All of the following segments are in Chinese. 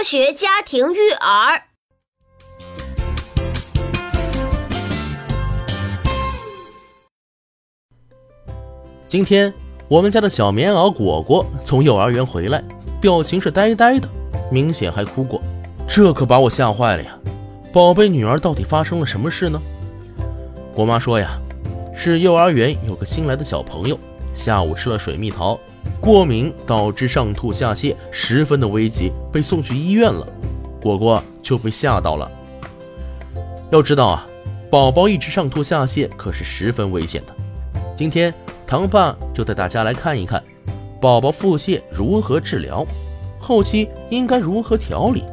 科学家庭育儿。今天我们家的小棉袄果果从幼儿园回来，表情是呆呆的，明显还哭过，这可把我吓坏了呀！宝贝女儿到底发生了什么事呢？果妈说呀，是幼儿园有个新来的小朋友，下午吃了水蜜桃，过敏导致上吐下泻，十分的危急，被送去医院了。果果就被吓到了。要知道啊，宝宝一直上吐下泻可是十分危险的。今天。糖爸就带大家来看一看，宝宝腹泻如何治疗，后期应该如何调理。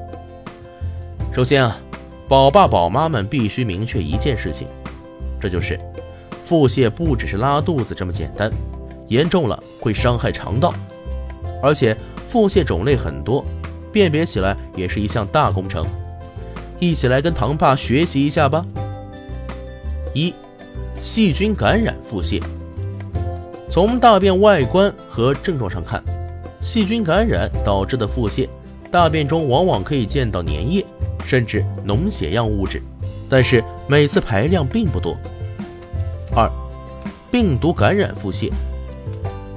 首先啊，宝爸宝妈们必须明确一件事情，这就是腹泻不只是拉肚子这么简单，严重了会伤害肠道，而且腹泻种类很多，辨别起来也是一项大工程。一起来跟唐爸学习一下吧。一，细菌感染腹泻。从大便外观和症状上看，细菌感染导致的腹泻，大便中往往可以见到粘液，甚至脓血样物质，但是每次排量并不多。二，病毒感染腹泻，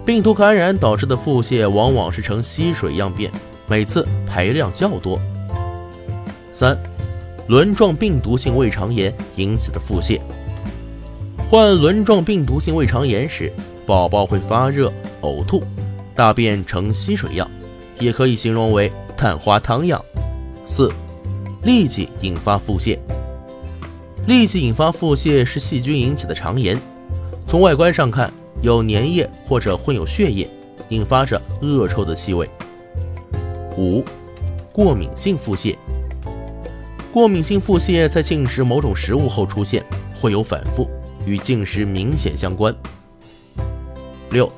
病毒感染导致的腹泻往往是呈吸水样便，每次排量较多。三，轮状病毒性胃肠炎引起的腹泻，患轮状病毒性胃肠炎时。宝宝会发热、呕吐，大便呈吸水样，也可以形容为蛋花汤样。四、痢疾引发腹泻。痢疾引发腹泻是细菌引起的肠炎，从外观上看有粘液或者混有血液，引发着恶臭的气味。五、过敏性腹泻。过敏性腹泻在进食某种食物后出现，会有反复，与进食明显相关。六，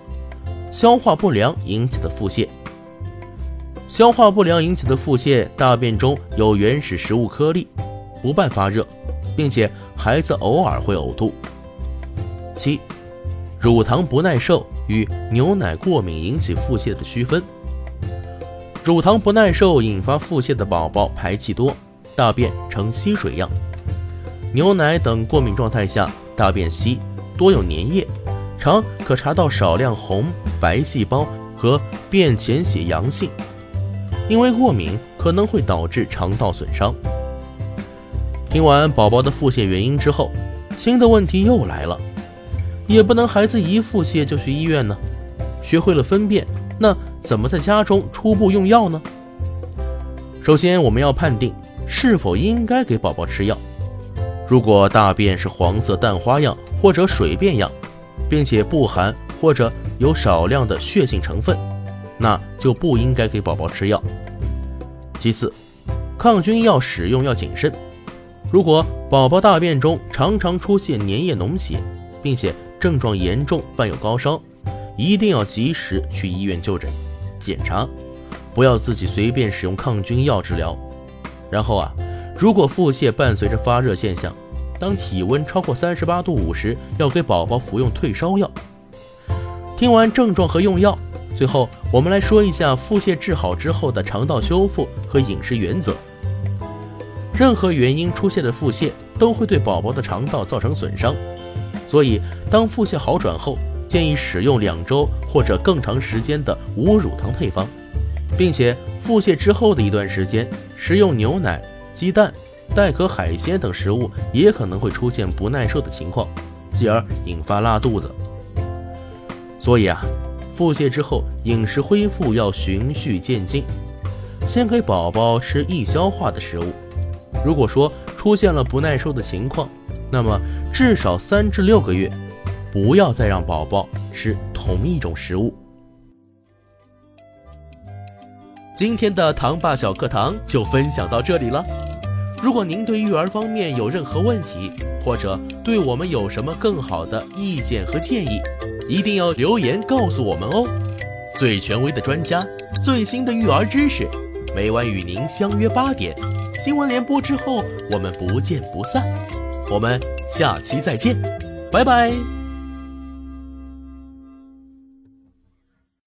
消化不良引起的腹泻。消化不良引起的腹泻，大便中有原始食物颗粒，不伴发热，并且孩子偶尔会呕吐。七，乳糖不耐受与牛奶过敏引起腹泻的区分。乳糖不耐受引发腹泻的宝宝排气多，大便呈稀水样；牛奶等过敏状态下，大便稀，多有粘液。常可查到少量红白细胞和便潜血阳性，因为过敏可能会导致肠道损伤。听完宝宝的腹泻原因之后，新的问题又来了，也不能孩子一腹泻就去医院呢。学会了分辨，那怎么在家中初步用药呢？首先，我们要判定是否应该给宝宝吃药。如果大便是黄色蛋花样或者水便样，并且不含或者有少量的血性成分，那就不应该给宝宝吃药。其次，抗菌药使用要谨慎。如果宝宝大便中常常出现粘液脓血，并且症状严重伴有高烧，一定要及时去医院就诊检查，不要自己随便使用抗菌药治疗。然后啊，如果腹泻伴随着发热现象，当体温超过三十八度五时，要给宝宝服用退烧药。听完症状和用药，最后我们来说一下腹泻治好之后的肠道修复和饮食原则。任何原因出现的腹泻都会对宝宝的肠道造成损伤，所以当腹泻好转后，建议使用两周或者更长时间的无乳糖配方，并且腹泻之后的一段时间食用牛奶、鸡蛋。带壳海鲜等食物也可能会出现不耐受的情况，继而引发拉肚子。所以啊，腹泻之后饮食恢复要循序渐进，先给宝宝吃易消化的食物。如果说出现了不耐受的情况，那么至少三至六个月，不要再让宝宝吃同一种食物。今天的糖爸小课堂就分享到这里了。如果您对育儿方面有任何问题，或者对我们有什么更好的意见和建议，一定要留言告诉我们哦。最权威的专家，最新的育儿知识，每晚与您相约八点，新闻联播之后，我们不见不散。我们下期再见，拜拜。